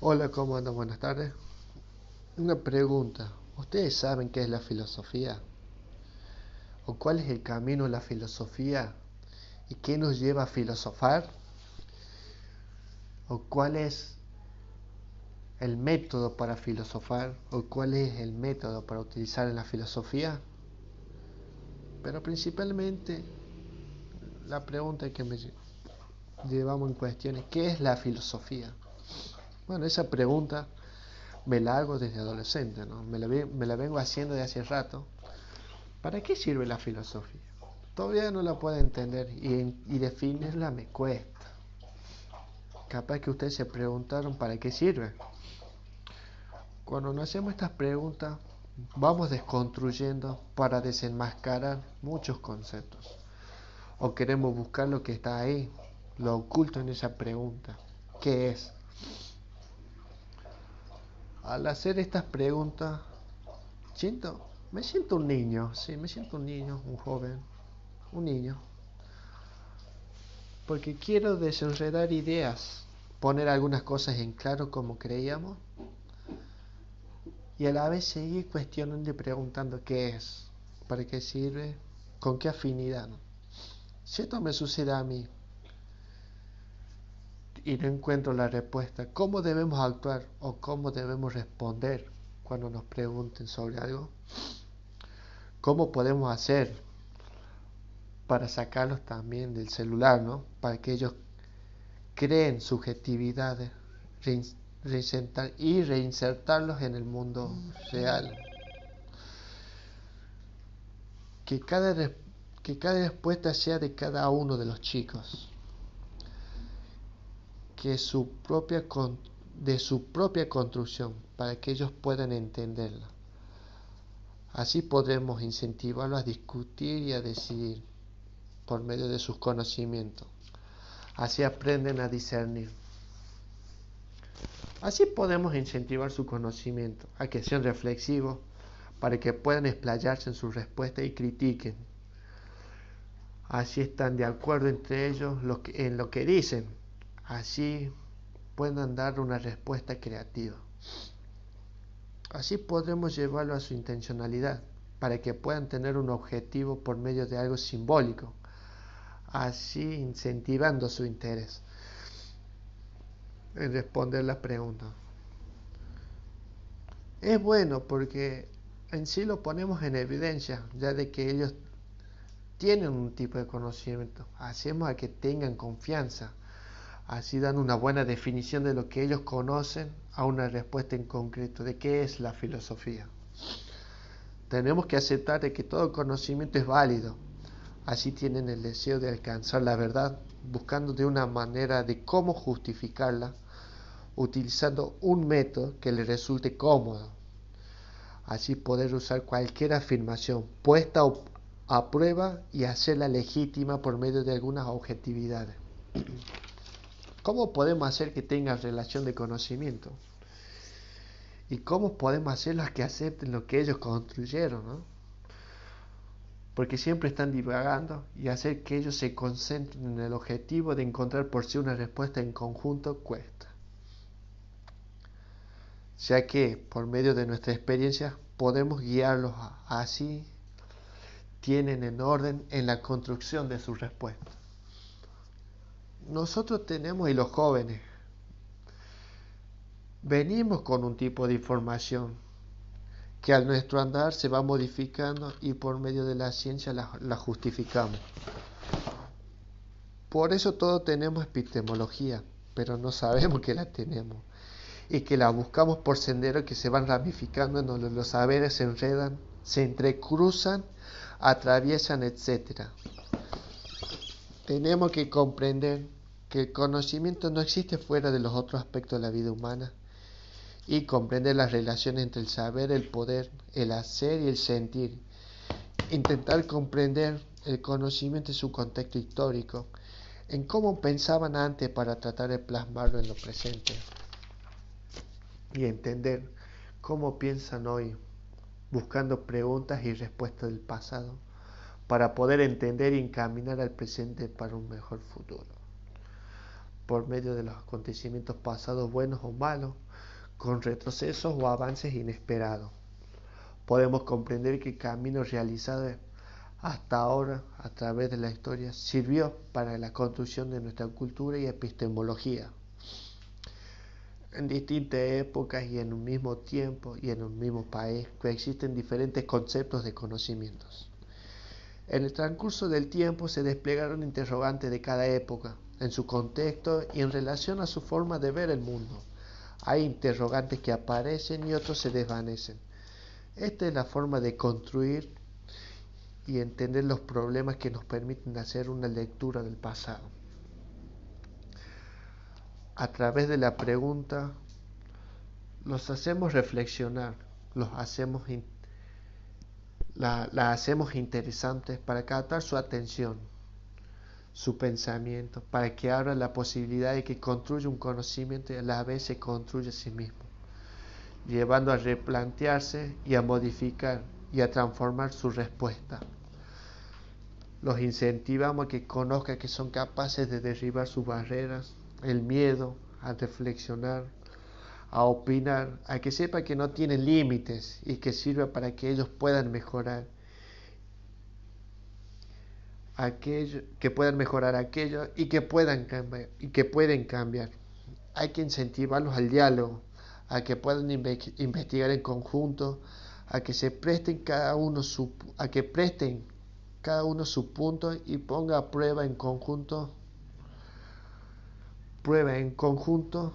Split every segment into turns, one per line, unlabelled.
Hola, ¿cómo andan? Buenas tardes. Una pregunta. ¿Ustedes saben qué es la filosofía? ¿O cuál es el camino de la filosofía? ¿Y qué nos lleva a filosofar? ¿O cuál es el método para filosofar? ¿O cuál es el método para utilizar en la filosofía? Pero principalmente la pregunta que me llevamos en cuestión es ¿qué es la filosofía? Bueno, esa pregunta me la hago desde adolescente, ¿no? me, la, me la vengo haciendo de hace rato. ¿Para qué sirve la filosofía? Todavía no la puedo entender y, y definirla me cuesta. Capaz que ustedes se preguntaron para qué sirve. Cuando nos hacemos estas preguntas, vamos desconstruyendo para desenmascarar muchos conceptos. O queremos buscar lo que está ahí, lo oculto en esa pregunta. ¿Qué es? Al hacer estas preguntas, siento, me siento un niño, sí, me siento un niño, un joven, un niño. Porque quiero desenredar ideas, poner algunas cosas en claro como creíamos, y a la vez seguir cuestionando y preguntando qué es, para qué sirve, con qué afinidad. Si esto me sucede a mí, y no encuentro la respuesta. ¿Cómo debemos actuar o cómo debemos responder cuando nos pregunten sobre algo? ¿Cómo podemos hacer para sacarlos también del celular, ¿no? Para que ellos creen subjetividades y reinsertarlos en el mundo real. Que cada, que cada respuesta sea de cada uno de los chicos que su propia de su propia construcción para que ellos puedan entenderla. Así podremos incentivarlos a discutir y a decidir por medio de sus conocimientos. Así aprenden a discernir. Así podemos incentivar su conocimiento, a que sean reflexivos, para que puedan explayarse en sus respuestas y critiquen. Así están de acuerdo entre ellos en lo que dicen Así puedan dar una respuesta creativa. Así podremos llevarlo a su intencionalidad, para que puedan tener un objetivo por medio de algo simbólico, así incentivando su interés en responder la pregunta. Es bueno porque en sí lo ponemos en evidencia, ya de que ellos tienen un tipo de conocimiento. Hacemos a que tengan confianza Así dan una buena definición de lo que ellos conocen a una respuesta en concreto de qué es la filosofía. Tenemos que aceptar de que todo conocimiento es válido. Así tienen el deseo de alcanzar la verdad, buscando de una manera de cómo justificarla, utilizando un método que les resulte cómodo. Así poder usar cualquier afirmación puesta a prueba y hacerla legítima por medio de algunas objetividades. ¿Cómo podemos hacer que tengan relación de conocimiento? ¿Y cómo podemos hacerlos que acepten lo que ellos construyeron? ¿no? Porque siempre están divagando y hacer que ellos se concentren en el objetivo de encontrar por sí una respuesta en conjunto cuesta. Ya que por medio de nuestra experiencia podemos guiarlos así, tienen en orden en la construcción de sus respuestas nosotros tenemos, y los jóvenes, venimos con un tipo de información que al nuestro andar se va modificando y por medio de la ciencia la, justificamos. Por eso todos tenemos epistemología, pero no sabemos que la tenemos y que la buscamos por senderos que se van ramificando en donde los saberes se enredan, se entrecruzan, atraviesan, etc. Tenemos que comprender que el conocimiento no existe fuera de los otros aspectos de la vida humana y comprender las relaciones entre el saber, el poder, el hacer y el sentir. Intentar comprender el conocimiento y su contexto histórico, en cómo pensaban antes para tratar de plasmarlo en lo presente y entender cómo piensan hoy, buscando preguntas y respuestas del pasado, para poder entender y encaminar al presente para un mejor futuro. Por medio de los acontecimientos pasados buenos o malos, con retrocesos o avances inesperados. Podemos comprender que el camino realizado hasta ahora a través de la historia sirvió para la construcción de nuestra cultura y epistemología. En distintas épocas y en un mismo tiempo y en un mismo país coexisten diferentes conceptos de conocimientos. En el transcurso del tiempo se desplegaron interrogantes de cada época, en su contexto y en relación a su forma de ver el mundo. Hay interrogantes que aparecen y otros se desvanecen. Esta es la forma de construir y entender los problemas que nos permiten hacer una lectura del pasado. A través de la pregunta los hacemos reflexionar, los hacemos la, la hacemos interesantes para captar su atención, su pensamiento, para que abra la posibilidad de que construya un conocimiento y a la vez se construya a sí mismo, llevando a replantearse y a modificar y a transformar su respuesta. Los incentivamos a que conozcan que son capaces de derribar sus barreras, el miedo, a reflexionar, a opinar, a que sepa que no tienen límites y que sirva para que ellos puedan mejorar. Aquello, que puedan mejorar aquello y que puedan cambiar y que pueden cambiar. Hay que incentivarlos al diálogo, a que puedan investigar en conjunto, a que se presten cada uno a que presten cada uno su punto y ponga prueba en conjunto prueba en conjunto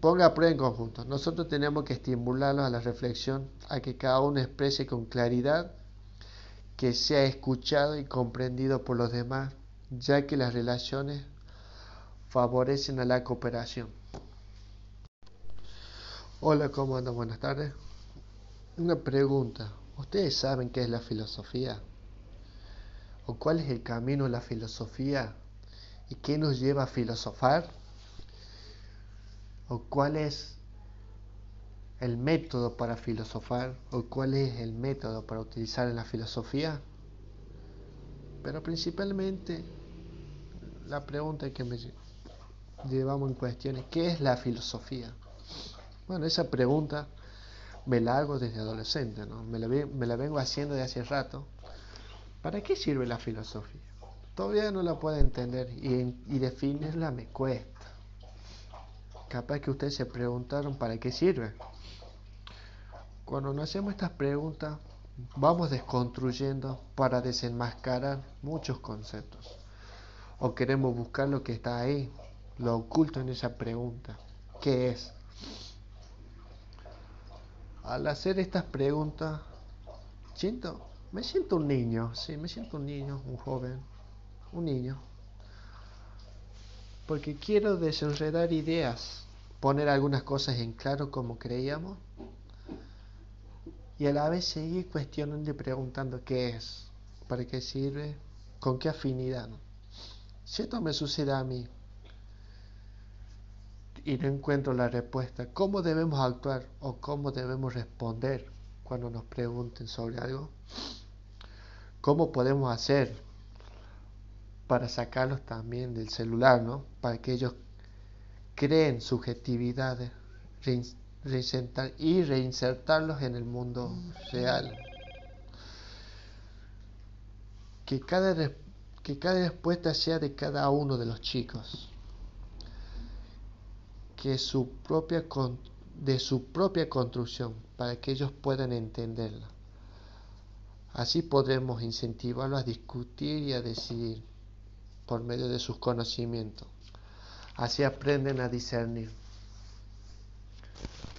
ponga a prueba en conjunto. Nosotros tenemos que estimularlos a la reflexión, a que cada uno exprese con claridad, que sea escuchado y comprendido por los demás, ya que las relaciones favorecen a la cooperación. Hola, ¿cómo andan? Buenas tardes. Una pregunta. ¿Ustedes saben qué es la filosofía? ¿O cuál es el camino de la filosofía? ¿Y qué nos lleva a filosofar? ¿O cuál es el método para filosofar? ¿O cuál es el método para utilizar en la filosofía? Pero principalmente la pregunta que me llevamos en cuestión es ¿qué es la filosofía? Bueno, esa pregunta me la hago desde adolescente, ¿no? me, la, me la vengo haciendo de hace rato ¿Para qué sirve la filosofía? Todavía no la puedo entender y, y definirla me cuesta. Capaz que ustedes se preguntaron para qué sirve. Cuando nos hacemos estas preguntas, vamos desconstruyendo para desenmascarar muchos conceptos. O queremos buscar lo que está ahí, lo oculto en esa pregunta. ¿Qué es? Al hacer estas preguntas, siento me siento un niño, sí, me siento un niño, un joven, un niño. Porque quiero desenredar ideas, poner algunas cosas en claro como creíamos y a la vez seguir cuestionando y preguntando qué es, para qué sirve, con qué afinidad. Si esto me sucede a mí y no encuentro la respuesta, ¿cómo debemos actuar o cómo debemos responder cuando nos pregunten sobre algo? ¿Cómo podemos hacer para sacarlos también del celular, ¿no? Para que ellos creen subjetividades y reinsertarlos en el mundo real. Que cada, que cada respuesta sea de cada uno de los chicos. Que su propia, de su propia construcción, para que ellos puedan entenderla. Así podremos incentivarlos a discutir y a decidir por medio de sus conocimientos. Así aprenden a discernir.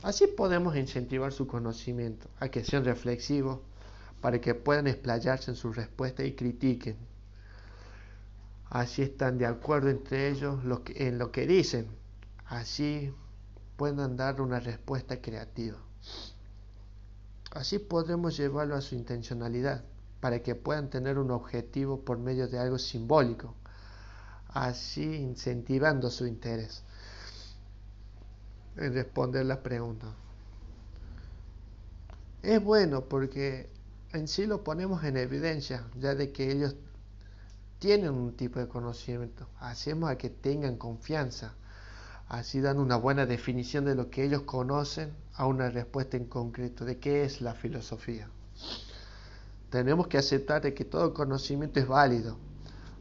Así podemos incentivar su conocimiento, a que sean reflexivos, para que puedan explayarse en su respuesta y critiquen. Así están de acuerdo entre ellos en lo que dicen. Así puedan dar una respuesta creativa. Así podremos llevarlo a su intencionalidad, para que puedan tener un objetivo por medio de algo simbólico, así incentivando su interés en responder las preguntas. Es bueno porque en sí lo ponemos en evidencia, ya de que ellos tienen un tipo de conocimiento, hacemos a que tengan confianza, así dan una buena definición de lo que ellos conocen a una respuesta en concreto de qué es la filosofía. Tenemos que aceptar de que todo conocimiento es válido,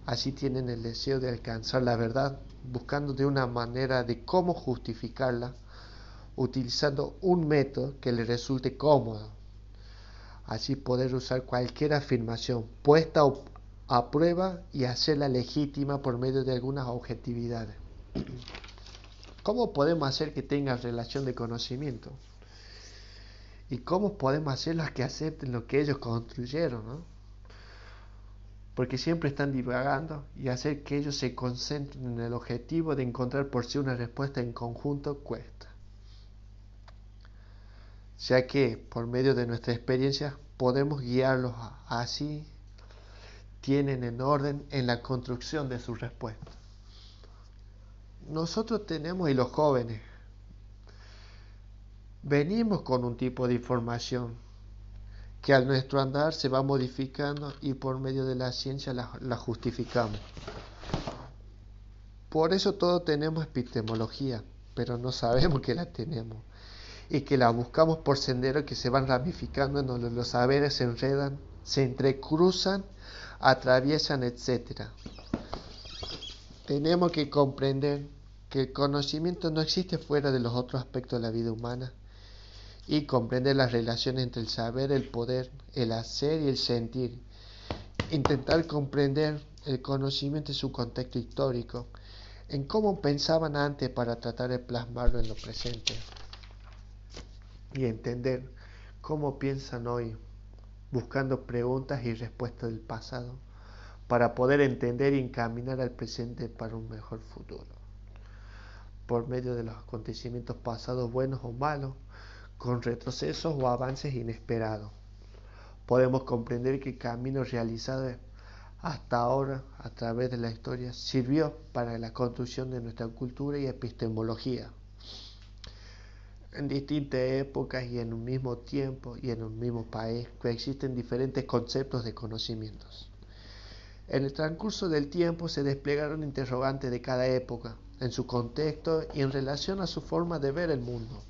así tienen el deseo de alcanzar la verdad, buscando de una manera de cómo justificarla, utilizando un método que les resulte cómodo. Así poder usar cualquier afirmación puesta a prueba y hacerla legítima por medio de algunas objetividades. ¿Cómo podemos hacer que tengan relación de conocimiento? ¿Y cómo podemos hacerlos que acepten lo que ellos construyeron? Porque siempre están divagando y hacer que ellos se concentren en el objetivo de encontrar por sí una respuesta en conjunto cuesta. Ya que por medio de nuestra experiencia podemos guiarlos así tienen en orden en la construcción de su respuesta. Nosotros tenemos, y los jóvenes, venimos con un tipo de información que al nuestro andar se va modificando y por medio de la ciencia la, la justificamos. Por eso todos tenemos epistemología, pero no sabemos que la tenemos y que la buscamos por senderos que se van ramificando en donde los saberes se enredan, se entrecruzan atraviesan, etc. Tenemos que comprender que el conocimiento no existe fuera de los otros aspectos de la vida humana y comprender las relaciones entre el saber, el poder, el hacer y el sentir. Intentar comprender el conocimiento y su contexto histórico, en cómo pensaban antes para tratar de plasmarlo en lo presente y entender cómo piensan hoy buscando preguntas y respuestas del pasado para poder entender y encaminar al presente para un mejor futuro. Por medio de los acontecimientos pasados buenos o malos, con retrocesos o avances inesperados, podemos comprender que el camino realizado hasta ahora a través de la historia sirvió para la construcción de nuestra cultura y epistemología en distintas épocas y en un mismo tiempo y en un mismo país coexisten diferentes conceptos de conocimientos. En el transcurso del tiempo se desplegaron interrogantes de cada época, en su contexto y en relación a su forma de ver el mundo.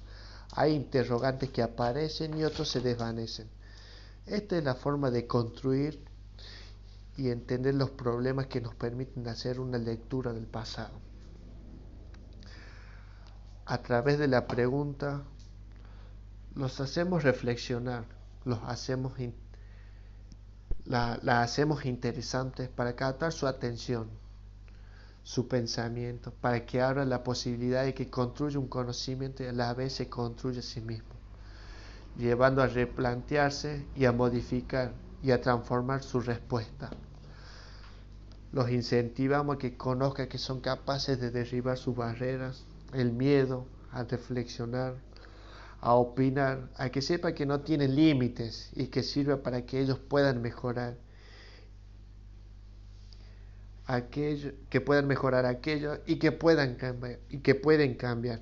Hay interrogantes que aparecen y otros se desvanecen. Esta es la forma de construir y entender los problemas que nos permiten hacer una lectura del pasado a través de la pregunta los hacemos reflexionar, los hacemos la, hacemos interesantes para captar su atención, su pensamiento, para que abra la posibilidad de que construya un conocimiento y a la vez se construya a sí mismo, llevando a replantearse y a modificar y a transformar su respuesta. Los incentivamos a que conozcan que son capaces de derribar sus barreras, el miedo a reflexionar, a opinar, a que sepa que no tienen límites y que sirva para que ellos puedan mejorar aquello, que puedan mejorar aquello y que puedan cambiar y que pueden cambiar.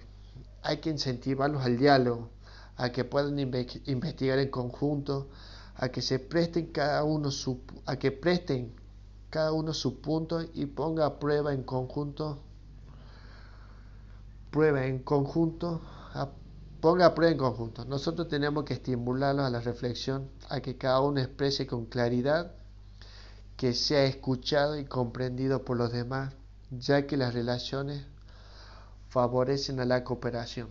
Hay que incentivarlos al diálogo, a que puedan investigar en conjunto, a que se presten cada uno su, a que presten cada uno su punto y ponga a prueba en conjunto prueba en conjunto, ponga a prueba en conjunto. Nosotros tenemos que estimularlos a la reflexión, a que cada uno exprese con claridad, que sea escuchado y comprendido por los demás, ya que las relaciones favorecen a la cooperación.